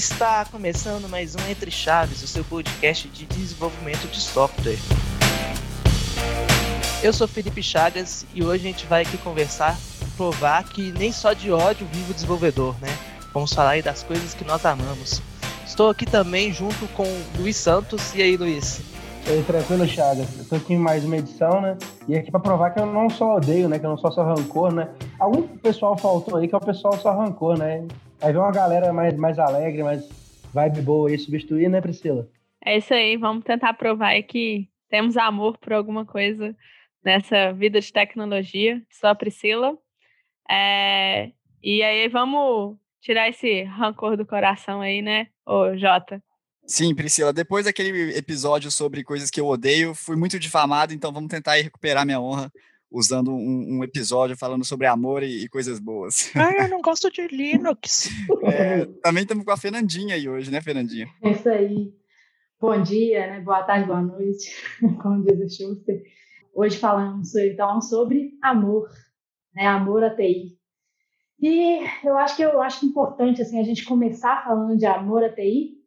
Está começando mais um Entre Chaves, o seu podcast de desenvolvimento de software. Eu sou Felipe Chagas e hoje a gente vai aqui conversar, provar que nem só de ódio vive o desenvolvedor, né? Vamos falar aí das coisas que nós amamos. Estou aqui também junto com Luiz Santos. E aí, Luiz? E aí, tranquilo, Chagas? Tô aqui em mais uma edição, né? E aqui para provar que eu não só odeio, né? Que eu não só sou rancor, né? Algum pessoal faltou aí que é o pessoal só rancor, né? Aí vem uma galera mais, mais alegre, mais vibe boa aí substituir, né, Priscila? É isso aí, vamos tentar provar que temos amor por alguma coisa nessa vida de tecnologia. Sou a Priscila. É... E aí vamos tirar esse rancor do coração aí, né, ô Jota? Sim, Priscila, depois daquele episódio sobre coisas que eu odeio, fui muito difamado, então vamos tentar recuperar minha honra usando um, um, episódio falando sobre amor e, e, coisas boas. Ah, eu não gosto de Linux. É, também estamos com a Fernandinha aí hoje, né, Fernandinha? É isso aí. Bom dia, né? boa tarde, boa noite, como diz o Schuster. Hoje falamos então sobre amor, né? Amor a TI. E eu acho que eu acho importante assim a gente começar falando de amor a TI,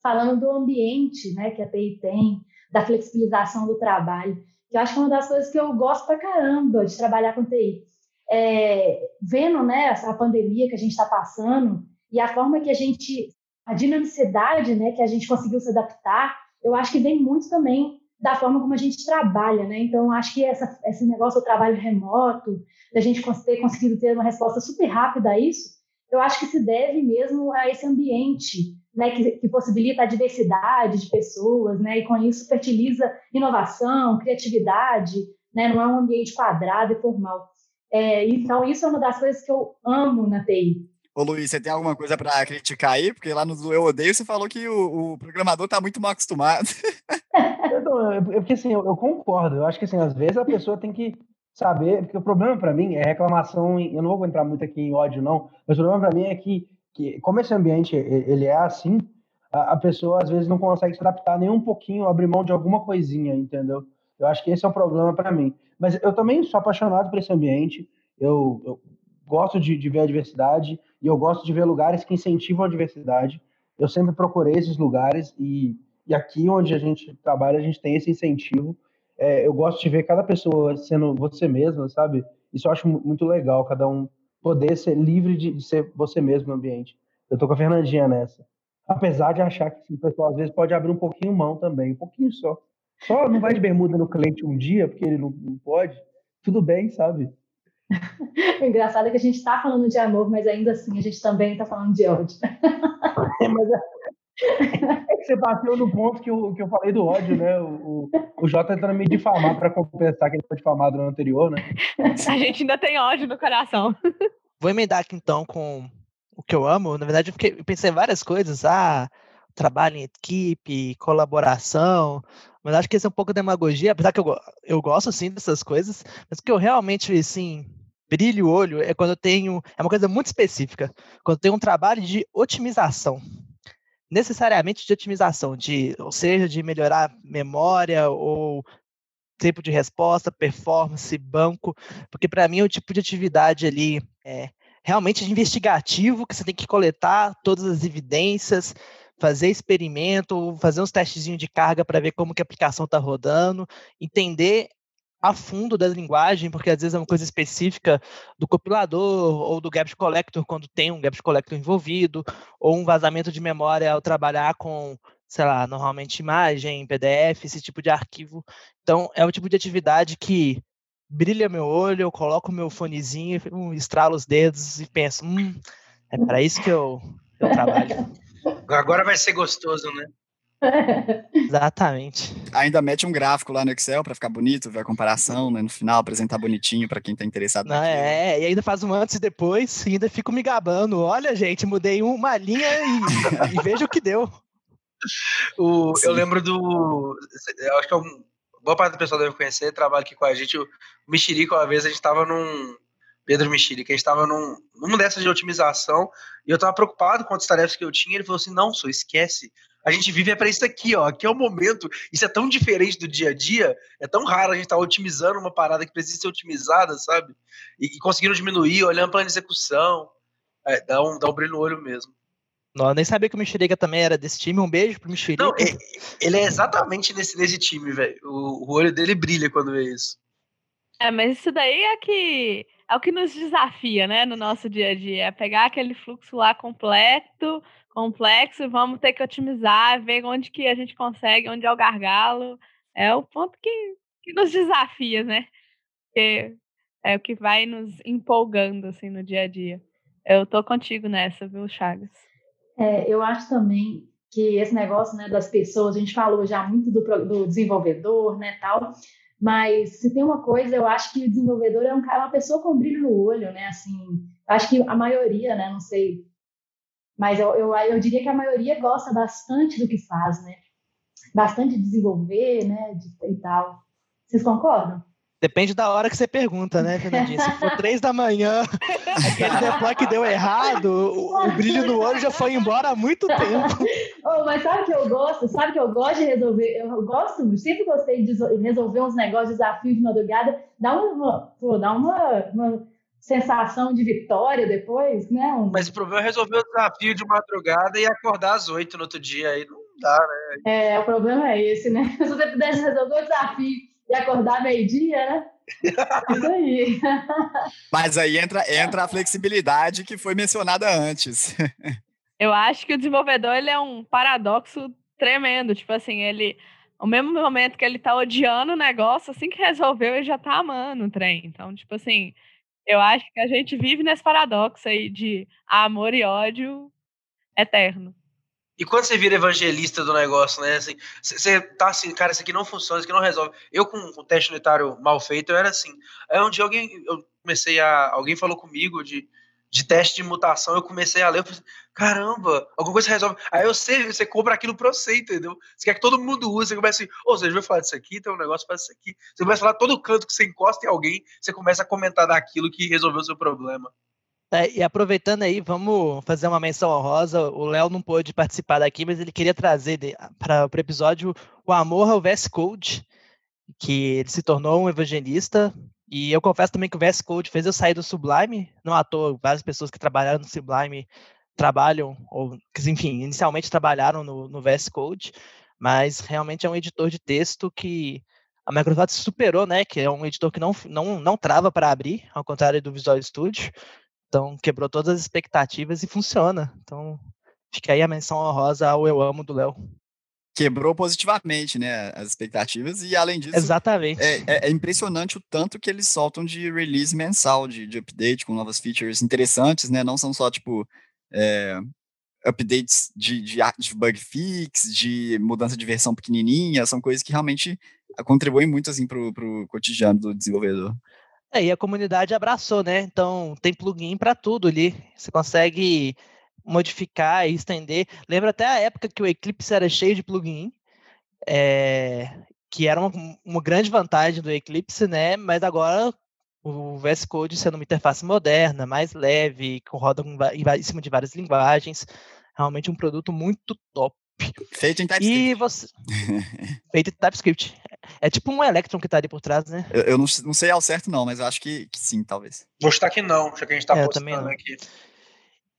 falando do ambiente, né, que a TI tem, da flexibilização do trabalho que eu acho que é uma das coisas que eu gosto pra caramba de trabalhar com TI. É, vendo né, a pandemia que a gente está passando e a forma que a gente, a dinamicidade né, que a gente conseguiu se adaptar, eu acho que vem muito também da forma como a gente trabalha, né? Então, acho que essa, esse negócio do trabalho remoto, da gente ter conseguido ter uma resposta super rápida a isso, eu acho que se deve mesmo a esse ambiente né, que, que, possibilita a diversidade de pessoas, né, e com isso fertiliza inovação, criatividade, né, não é um ambiente quadrado e formal. É, então, isso é uma das coisas que eu amo na TI. Ô Luiz, você tem alguma coisa para criticar aí? Porque lá no Eu Odeio você falou que o, o programador está muito mal acostumado. é porque assim, eu, eu, concordo. Eu acho que assim, às vezes a pessoa tem que saber, porque o problema para mim é reclamação, eu não vou entrar muito aqui em ódio não, mas o problema para mim é que que como esse ambiente ele é assim, a, pessoa às vezes não consegue se adaptar nem um pouquinho, abrir mão de alguma coisinha, entendeu? Eu acho que esse é o problema para mim. Mas eu também sou apaixonado por esse ambiente. Eu, eu gosto de, de, ver a diversidade e eu gosto de ver lugares que incentivam a diversidade. Eu sempre procurei esses lugares e, e aqui onde a gente trabalha a gente tem esse incentivo. É, eu gosto de ver cada pessoa sendo você mesma, sabe? Isso eu acho muito legal, cada um poder ser livre de, de, ser você mesmo no ambiente. Eu tô com a Fernandinha nessa. Apesar de achar que o pessoal às vezes pode abrir um pouquinho mão também, um pouquinho só. Só não vai de bermuda no cliente um dia, porque ele não, não pode. Tudo bem, sabe? O engraçado é que a gente está falando de amor, mas ainda assim a gente também está falando de ódio. É, mas é, você bateu no ponto que eu, que eu falei do ódio, né? O, o, o Jota tentando me difamar para compensar que ele foi difamado no anterior, né? A gente ainda tem ódio no coração. Vou emendar aqui então com o que eu amo. Na verdade, eu, eu pensei em várias coisas. Ah, trabalho em equipe, colaboração. Mas acho que esse é um pouco de demagogia, apesar que eu, eu gosto sim dessas coisas. Mas o que eu realmente, assim, brilho o olho é quando eu tenho. É uma coisa muito específica. Quando eu tenho um trabalho de otimização necessariamente de otimização, de, ou seja, de melhorar memória ou tempo de resposta, performance, banco, porque para mim é o tipo de atividade ali é, realmente investigativo, que você tem que coletar todas as evidências, fazer experimento, fazer uns testezinhos de carga para ver como que a aplicação está rodando, entender a fundo da linguagem, porque às vezes é uma coisa específica do compilador ou do garbage collector, quando tem um garbage collector envolvido, ou um vazamento de memória ao trabalhar com, sei lá, normalmente imagem, PDF, esse tipo de arquivo. Então, é o tipo de atividade que brilha meu olho, eu coloco meu fonezinho, estralo os dedos e penso, hum, é para isso que eu, eu trabalho. Agora vai ser gostoso, né? Exatamente. Ainda mete um gráfico lá no Excel para ficar bonito, ver a comparação, né? No final, apresentar bonitinho para quem tá interessado. Não, é, e ainda faz um antes e depois, e ainda fico me gabando. Olha, gente, mudei uma linha e, e veja o que deu. O, eu lembro do. Eu acho que é um, boa parte do pessoal deve conhecer, trabalha aqui com a gente. O Mexerico, uma vez, a gente estava num. Pedro Mexerico, a gente estava num, numa dessas de otimização e eu estava preocupado com as tarefas que eu tinha. Ele falou assim: não, só esquece a gente vive é para isso aqui, ó. Aqui é o momento. Isso é tão diferente do dia a dia. É tão raro a gente estar tá otimizando uma parada que precisa ser otimizada, sabe? E, e conseguindo diminuir, olhando para a execução. É, dá, um, dá um brilho no olho mesmo. Não, eu nem sabia que o Mexerica também era desse time. Um beijo pro Mexerica. Não, ele é exatamente nesse, nesse time, velho. O, o olho dele brilha quando vê isso. É, mas isso daí é que é o que nos desafia, né, no nosso dia a dia. É pegar aquele fluxo lá completo, complexo, vamos ter que otimizar, ver onde que a gente consegue, onde é o gargalo. É o ponto que, que nos desafia, né? Porque é o que vai nos empolgando, assim, no dia a dia. Eu tô contigo nessa, viu, Chagas? É, eu acho também que esse negócio né, das pessoas, a gente falou já muito do, do desenvolvedor, né, tal, mas se tem uma coisa, eu acho que o desenvolvedor é um cara, uma pessoa com brilho no olho, né, assim, acho que a maioria, né, não sei, mas eu, eu, eu diria que a maioria gosta bastante do que faz, né, bastante de desenvolver, né, de, e tal. Vocês concordam? Depende da hora que você pergunta, né, Fernandinha? Se for três da manhã, aquele deploy que deu errado, o, o, brilho no olho já foi embora há muito tempo. oh, mas sabe que eu gosto? Sabe que eu gosto de resolver? Eu gosto, sempre gostei de resolver uns negócios, desafios de madrugada. Dá uma, pô, dá uma, uma sensação de vitória depois, né? Um... Mas o problema é resolver o desafio de madrugada e acordar às oito no outro dia, aí não dá, né? É, o problema é esse, né? Se você pudesse resolver o desafio e acordar meio-dia, né? Isso aí. Mas aí entra, entra a flexibilidade que foi mencionada antes. Eu acho que o desenvolvedor ele é um paradoxo tremendo. Tipo assim, ele. Ao mesmo momento que ele tá odiando o negócio, assim que resolveu, ele já tá amando o trem. Então, tipo assim, eu acho que a gente vive nesse paradoxo aí de amor e ódio eterno. E quando você vira evangelista do negócio, né? Assim, você tá assim, cara, isso aqui não funciona, isso aqui não resolve. Eu, com o teste unitário mal feito, eu era assim. Aí um dia alguém, eu comecei a. Alguém falou comigo de, de teste de mutação, eu comecei a ler, eu falei, caramba, alguma coisa resolve. Aí sei, você compra aquilo pra você, entendeu? Você quer que todo mundo use, você começa assim, ô, oh, você vai falar disso aqui, tem um negócio para isso aqui. Você começa a falar todo canto que você encosta em alguém, você começa a comentar daquilo que resolveu o seu problema. É, e aproveitando aí, vamos fazer uma menção honrosa. O Léo não pôde participar daqui, mas ele queria trazer para o episódio o amor ao VS Code, que ele se tornou um evangelista. E eu confesso também que o VS Code fez eu sair do Sublime. Não à toa, várias pessoas que trabalharam no Sublime trabalham, ou enfim, inicialmente trabalharam no, no VS Code, mas realmente é um editor de texto que a Microsoft superou, né? Que é um editor que não, não, não trava para abrir, ao contrário do Visual Studio. Então, quebrou todas as expectativas e funciona. Então, fica aí a menção honrosa ao Eu Amo do Léo. Quebrou positivamente, né, as expectativas e, além disso... Exatamente. É, é, é impressionante o tanto que eles soltam de release mensal, de, de update com novas features interessantes, né, não são só, tipo, é, updates de, de, de bug fix, de mudança de versão pequenininha, são coisas que realmente contribuem muito, assim, pro, pro cotidiano do desenvolvedor. É, e a comunidade abraçou, né? Então tem plugin para tudo ali. Você consegue modificar e estender. Lembra até a época que o Eclipse era cheio de plugin, é, que era uma, uma, grande vantagem do Eclipse, né? Mas agora o VS Code sendo uma interface moderna, mais leve, que roda em, em cima de várias linguagens, realmente um produto muito top. Feito em TypeScript. E você... Feito em TypeScript. É tipo um Electron que tá ali por trás, né? Eu, eu não, não, sei ao certo, não, mas eu acho que, que sim, talvez. Vou estar que não, já que a gente tá é, postando aqui.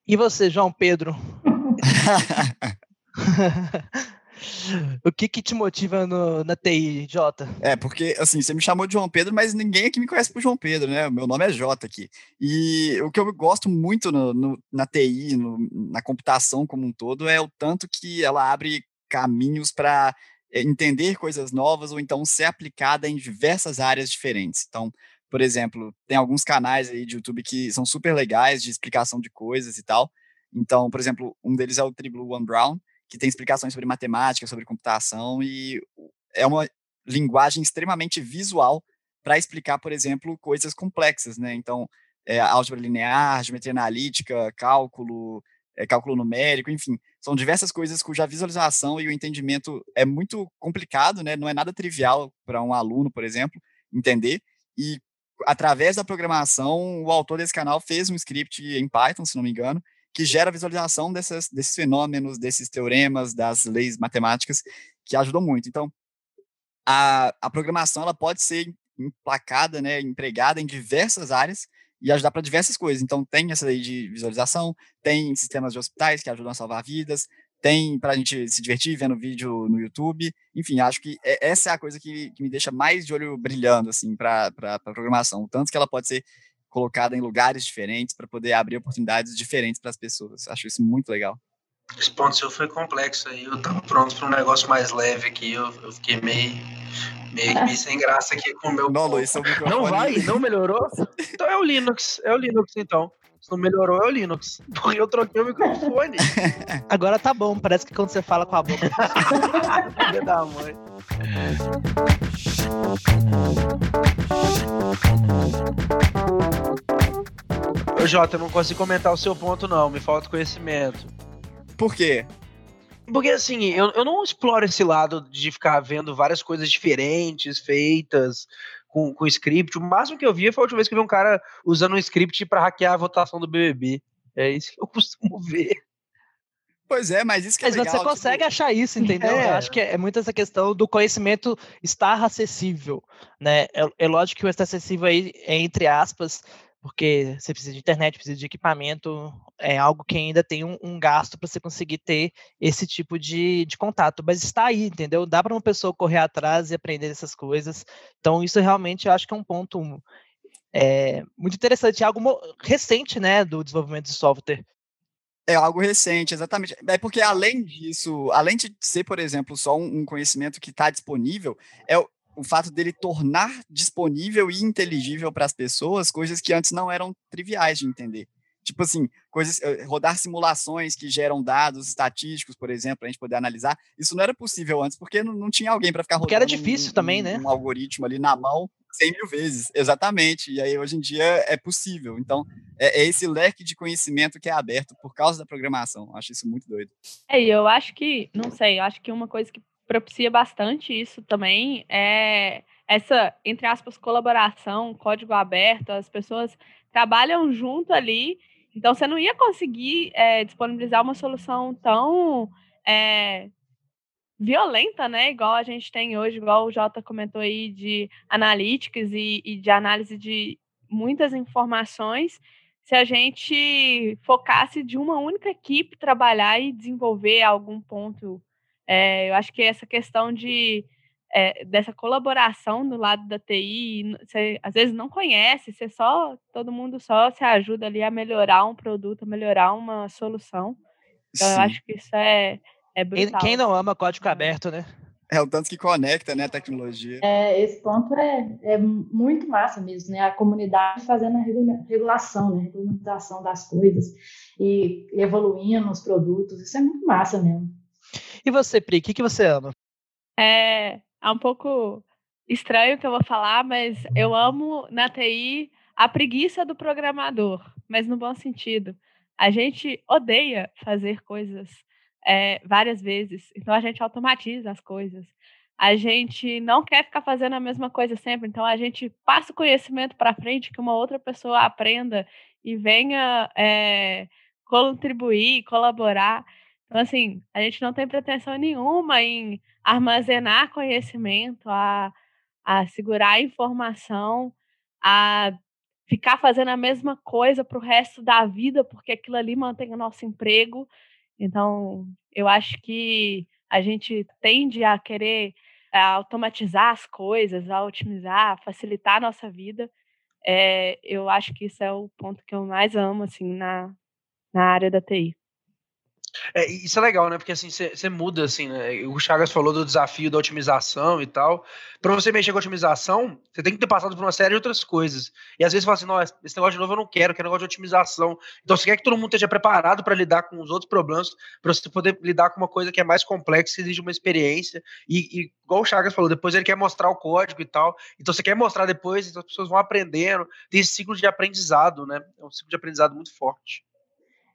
E você, João Pedro? o que que te motiva no, na TI, Jota? É, porque, assim, você me chamou de João Pedro, mas ninguém aqui me conhece por João Pedro, né? Meu nome é Jota aqui. E o que eu gosto muito no, no, na TI, na computação como um todo, é o tanto que ela abre caminhos para é, entender coisas novas ou então ser aplicada em diversas áreas diferentes. Então, por exemplo, tem alguns canais aí de YouTube que são super legais de explicação de coisas e tal. Então, por exemplo, um deles é o Triblu One Brown, que tem explicações sobre matemática, sobre computação, e é uma linguagem extremamente visual para explicar, por exemplo, coisas complexas, né? Então, é, álgebra linear, geometria analítica, cálculo, é, cálculo numérico, enfim, são diversas coisas cuja visualização e o entendimento é muito complicado, né? Não é nada trivial para um aluno, por exemplo, entender. E através da programação, o autor desse canal fez um script em Python, se não me engano, que gera visualização dessas, desses fenômenos, desses teoremas, das leis matemáticas, que ajudam muito. Então, a, a programação ela pode ser emplacada, né, empregada em diversas áreas, e ajudar para diversas coisas. Então, tem essa aí de visualização, tem sistemas de hospitais que ajudam a salvar vidas, tem para a gente se divertir vendo vídeo no YouTube. Enfim, acho que é, essa é a coisa que, que me deixa mais de olho brilhando assim para a programação. Tanto que ela pode ser colocada em lugares diferentes para poder abrir oportunidades diferentes para as pessoas. Acho isso muito legal. Esse ponto seu foi complexo aí. Eu tava pronto para um negócio mais leve aqui. Eu, eu fiquei meio, meio, meio sem graça aqui com o meu. Não, Luiz, seu microfone. Não vai? Não melhorou? Então é o Linux. É o Linux, então. Não melhorou, é o Linux. Porque eu troquei o microfone. Agora tá bom. Parece que quando você fala com a boca. Filha da mãe. Ô, Jota, eu não consigo comentar o seu ponto, não. Me falta conhecimento. Por quê? Porque assim, eu, eu não exploro esse lado de ficar vendo várias coisas diferentes, feitas, com, com script. O máximo que eu vi foi a última vez que eu vi um cara usando um script para hackear a votação do BBB. É isso que eu costumo ver. Pois é, mas isso que é mas legal. você consegue tipo... achar isso, entendeu? É. Eu acho que é muito essa questão do conhecimento estar acessível, né? É, é lógico que o estar acessível aí é entre aspas, porque você precisa de internet, precisa de equipamento, é algo que ainda tem um, um gasto para você conseguir ter esse tipo de, de contato, mas está aí, entendeu? Dá para uma pessoa correr atrás e aprender essas coisas. Então, isso realmente eu acho que é um ponto é, muito interessante, algo recente, né, do desenvolvimento de software. É algo recente, exatamente. É porque além disso, além de ser, por exemplo, só um, um conhecimento que está disponível, é, o fato dele tornar disponível e inteligível para as pessoas coisas que antes não eram triviais de entender. Tipo assim, coisas, eh, rodar simulações que geram dados estatísticos, por exemplo, para a gente poder analisar. Isso não era possível antes, porque não, não tinha alguém para ficar rodando. Porque era difícil um, também, né? Um algoritmo ali na mão 100 mil vezes. Exatamente. E aí, hoje em dia, é possível. Então, é, é, esse leque de conhecimento que é aberto por causa da programação. Acho isso muito doido. É, e eu acho que, não sei, eu acho que uma coisa que propicia bastante isso também é essa, entre aspas, colaboração, código aberto, as pessoas trabalham junto ali, então você não ia conseguir é, disponibilizar uma solução tão é, violenta, né? Igual a gente tem hoje, igual o Jota comentou aí, de analytics e, e de análise de muitas informações, se a gente focasse de uma única equipe trabalhar e desenvolver algum ponto é, eu acho que essa questão de é, dessa colaboração do lado da TI, você às vezes não conhece, você só todo mundo só se ajuda ali a melhorar um produto, a melhorar uma solução. Então, Sim. eu acho que isso é, é brutal. Quem não ama código aberto, né? É o tanto que conecta, né, a tecnologia. É, esse ponto é, é muito massa mesmo, né? A comunidade fazendo a regulação, né? A regulamentação das coisas e evoluindo os produtos. Isso é muito massa mesmo. E você, Pri, o que, que você ama? É, é um pouco estranho que eu vou falar, mas eu amo na TI a preguiça do programador, mas no bom sentido. A gente odeia fazer coisas é, várias vezes, então a gente automatiza as coisas. A gente não quer ficar fazendo a mesma coisa sempre, então a gente passa o conhecimento para frente que uma outra pessoa aprenda e venha é, contribuir, colaborar. Então, assim, a gente não tem pretensão nenhuma em armazenar conhecimento, a, a segurar informação, a ficar fazendo a mesma coisa para o resto da vida, porque aquilo ali mantém o nosso emprego. Então, eu acho que a gente tende a querer eh, automatizar as coisas, a otimizar, a facilitar a nossa vida. É, eu acho que isso é o ponto que eu mais amo assim na, na área da TI. É, isso é legal, né? Porque assim, você muda, assim, né? O Chagas falou do desafio da otimização e tal. Para você mexer com otimização, você tem que ter passado por uma série de outras coisas. E às vezes você fala assim, esse negócio de novo eu não quero, quero negócio de otimização. Então você quer que todo mundo esteja preparado para lidar com os outros problemas, para você poder lidar com uma coisa que é mais complexa, que exige uma experiência. E, e igual o Chagas falou, depois ele quer mostrar o código e tal. Então você quer mostrar depois, então as pessoas vão aprendendo. Tem esse ciclo de aprendizado, né? É um ciclo de aprendizado muito forte.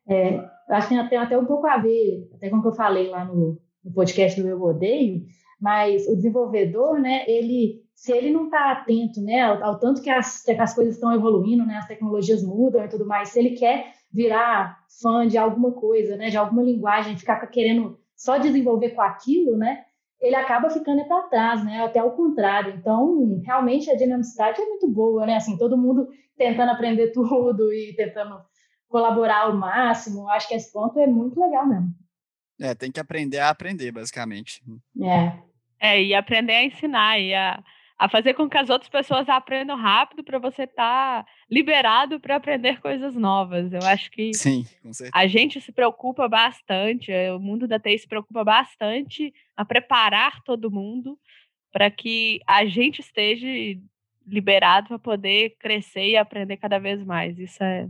É, acho que tem até um pouco a ver, até com o que eu falei lá no, no podcast do Eu Odeio, mas o desenvolvedor, né, ele, se ele não está atento, né, ao, ao, tanto que as, que as coisas estão evoluindo, né, as tecnologias mudam e tudo mais, se ele quer virar fã de alguma coisa, né, de alguma linguagem, ficar querendo só desenvolver com aquilo, né, ele acaba ficando para trás, né? Até o contrário. Então, realmente a dinamicidade é muito boa, né? Assim, todo mundo tentando aprender tudo e tentando colaborar ao máximo. Acho que esse ponto é muito legal mesmo. É, tem que aprender a aprender, basicamente. É. É, e aprender a ensinar e a, a fazer com que as outras pessoas aprendam rápido para você estar tá liberado para aprender coisas novas. Eu acho que Sim, a gente se preocupa bastante, o mundo da TI se preocupa bastante a preparar todo mundo para que a gente esteja liberado para poder crescer e aprender cada vez mais. Isso é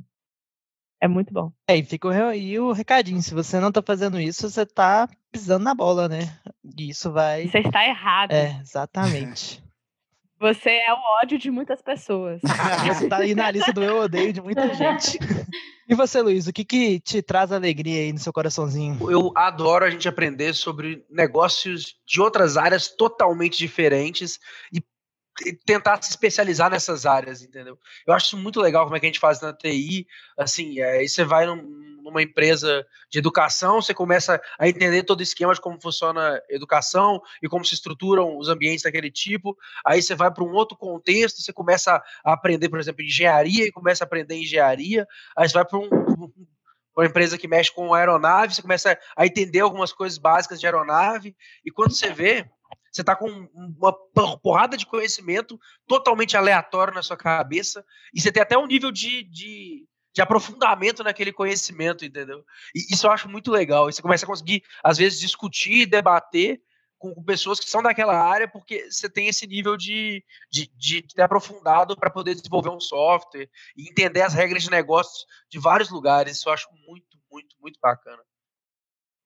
é muito bom. É, e fica o, e o recadinho, se você não tá fazendo isso, você tá pisando na bola, né? E isso vai... Você está errado. É, exatamente. Você é o ódio de muitas pessoas. você tá aí na lista do eu odeio de muita gente. E você, Luiz, o que, que te traz alegria aí no seu coraçãozinho? Eu adoro a gente aprender sobre negócios de outras áreas totalmente diferentes e tentar se especializar nessas áreas, entendeu? Eu acho muito legal como é que a gente faz na TI, assim, é, aí você vai num, numa empresa de educação, você começa a entender todo o esquema de como funciona a educação e como se estruturam os ambientes daquele tipo, aí você vai para um outro contexto, você começa a aprender, por exemplo, engenharia e começa a aprender engenharia, aí você vai para um, uma empresa que mexe com aeronave, você começa a entender algumas coisas básicas de aeronave, e quando você vê, você está com uma porrada de conhecimento totalmente aleatório na sua cabeça e você tem até um nível de, de, de aprofundamento naquele conhecimento, entendeu? E isso eu acho muito legal. E você começa a conseguir, às vezes, discutir, debater com, pessoas que são daquela área, porque você tem esse nível de, de, de ter aprofundado para poder desenvolver um software e entender as regras de negócios de vários lugares. Isso eu acho muito, muito, muito bacana.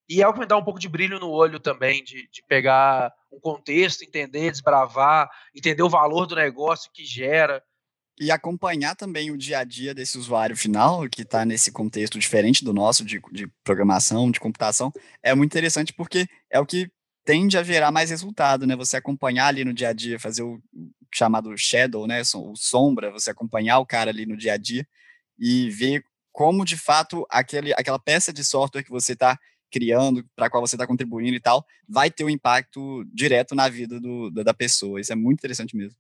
E é o que me dá um pouco de brilho no olho também, de, de pegar um contexto, entender, desbravar, entender o valor do negócio que gera. E acompanhar também o dia a dia desse usuário final, que está nesse contexto diferente do nosso, de, de programação, de computação, é muito interessante porque é o que tende a gerar mais resultado, né? Você acompanhar ali no dia a dia, fazer o chamado shadow, né? O sombra, você acompanhar o cara ali no dia a dia e ver como de fato aquele, aquela peça de software que você está criando, para qual você está contribuindo e tal, vai ter um impacto direto na vida do, da pessoa. Isso é muito interessante mesmo.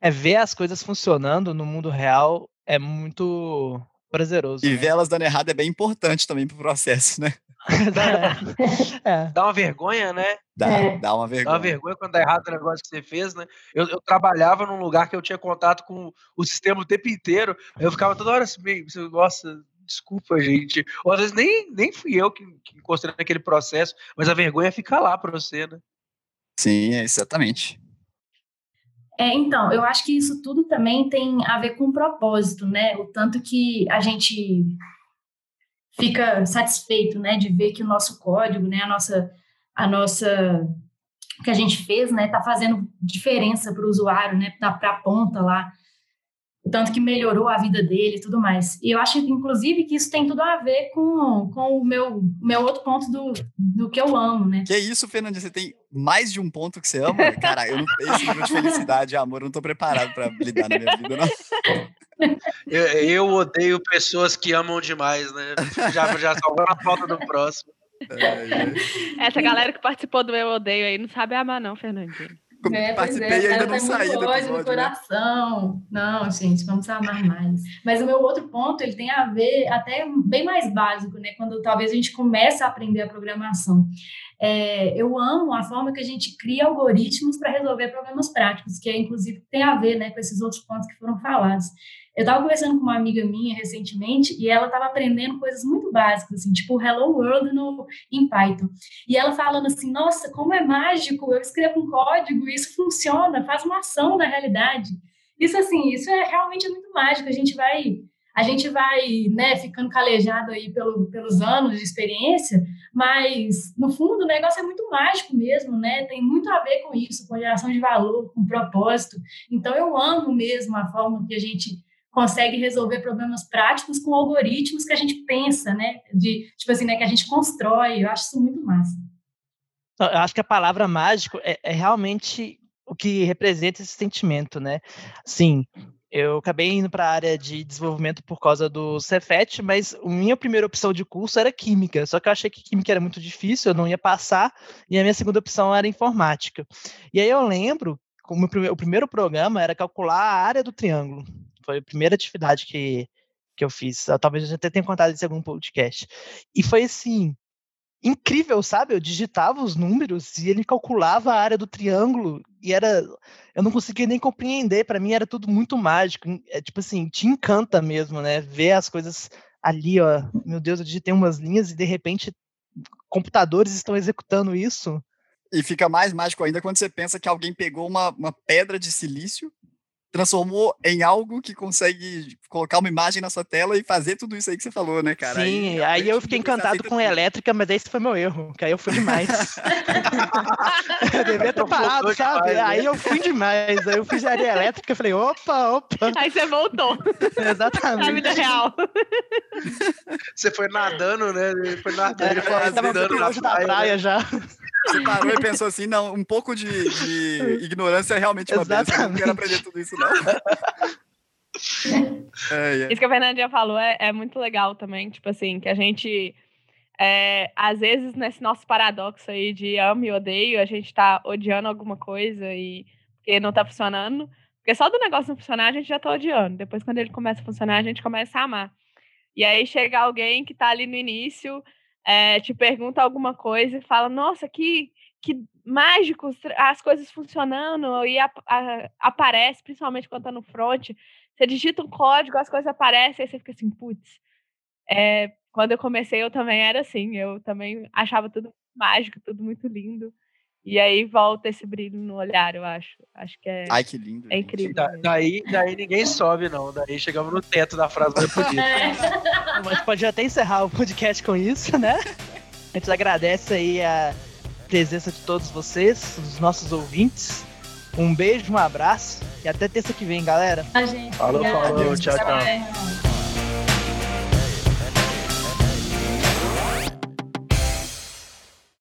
É ver as coisas funcionando no mundo real é muito prazeroso. E né? ver elas dando errado é bem importante também para o processo, né? é. Dá uma vergonha, né? Dá, é. dá uma vergonha. Dá uma vergonha quando dá errado o negócio que você fez, né? Eu, eu, trabalhava num lugar que eu tinha contato com o sistema o tempo inteiro. Eu ficava toda hora assim, meio, nossa, desculpa, gente. Ou às vezes nem, nem fui eu que, que encostei naquele processo, mas a vergonha fica lá para você, né? Sim, exatamente. É, então, eu acho que isso tudo também tem a ver com o propósito, né? O tanto que a gente fica satisfeito, né, de ver que o nosso código, né, a nossa, a nossa, o que a gente fez, né, tá fazendo diferença para o usuário, né, para a ponta lá o tanto que melhorou a vida dele e tudo mais. E eu acho, inclusive, que isso tem tudo a ver com, com o meu, meu outro ponto do, do que eu amo, né? Que isso, Fernanda? Você tem mais de um ponto que você ama? Cara, eu não, esse nível de felicidade e amor, eu não tô preparado para lidar na minha vida, não. Eu, eu, odeio pessoas que amam demais, né? Já, já salvou a falta do próximo. É, Essa galera que participou do Eu Odeio aí não sabe amar, não, Fernandinho. É, participei é, e ainda não saí do episódio, no né? coração. Não, gente, vamos amar mais. Mas o meu outro ponto, ele tem a ver até bem mais básico, né? Quando talvez a gente começa a aprender a programação. É, eu amo a forma que a gente cria algoritmos para resolver problemas práticos, que é, inclusive tem a ver né, com esses outros pontos que foram falados. Eu estava conversando com uma amiga minha recentemente e ela estava aprendendo coisas muito básicas, assim, tipo Hello World no, em Python. E ela falando assim: Nossa, como é mágico! Eu escrevo um código e isso funciona, faz uma ação na realidade. Isso, assim, isso é realmente muito mágico. A gente vai. A gente vai né, ficando calejado aí pelo, pelos anos de experiência, mas no fundo o negócio é muito mágico mesmo, né? Tem muito a ver com isso, com geração de valor, com propósito. Então eu amo mesmo a forma que a gente consegue resolver problemas práticos com algoritmos que a gente pensa, né? De, tipo assim, né? Que a gente constrói. Eu acho isso muito massa. Eu acho que a palavra mágico é, é realmente o que representa esse sentimento, né? Sim, Eu acabei indo para a área de desenvolvimento por causa do Cefet, mas a minha primeira opção de curso era química, só que eu achei que química era muito difícil, eu não ia passar, e a minha segunda opção era informática. E aí eu lembro, como o primeiro programa era calcular a área do triângulo. Foi a primeira atividade que, que eu fiz. Talvez eu até tenha contado isso em algum podcast. E foi assim, incrível, sabe? Eu digitava os números e ele calculava a área do triângulo e era eu não conseguia nem compreender, para mim era tudo muito mágico, é tipo assim, te encanta mesmo, né? Ver as coisas ali, ó, meu Deus, eu digitei umas linhas e de repente computadores estão executando isso. E fica mais mágico ainda quando você pensa que alguém pegou uma, uma pedra de silício transformou em algo que consegue colocar uma imagem na sua tela e fazer tudo isso aí que você falou, né, cara? Sim, aí, aí eu fiquei encantado com elétrica, mas esse foi meu erro, que aí eu fui demais. eu devia ter parado, sabe? Demais, aí né? eu fui demais, aí eu fiz área elétrica, falei, opa, opa. Aí você voltou. Exatamente. Na vida real. Você foi nadando, né? Foi nadando, é, ele foi tava muito longe da praia né? já. Você parou e pensou assim, não, um pouco de, de ignorância é realmente uma Exatamente. bênção. Eu não quero aprender tudo isso, não. é, é. Isso que a Fernandinha falou é, é, muito legal também, tipo assim, que a gente, é, às vezes, nesse nosso paradoxo aí de amo e odeio, a gente tá odiando alguma coisa e porque não tá funcionando, porque só do negócio não funcionar a gente já tá odiando, depois quando ele começa a funcionar a gente começa a amar. E aí chega alguém que tá ali no início é, te pergunta alguma coisa e fala, nossa, que, que mágicos, as coisas funcionando, e a, a, aparece, principalmente quando tá no front, você digita um código, as coisas aparecem, aí você fica assim, putz. É, quando eu comecei, eu também era assim, eu também achava tudo mágico, tudo muito lindo. E aí volta esse brilho no olhar, eu acho. Acho que é. Ai, que lindo. É incrível. Da, daí, daí ninguém sobe, não. Daí chegamos no teto da frase do Epodito. Mas pode até encerrar o podcast com isso, né? A gente agradece aí a presença de todos vocês, os nossos ouvintes. Um beijo, um abraço e até terça que vem, galera. A gente. Falou, falou. Tchau, tchau.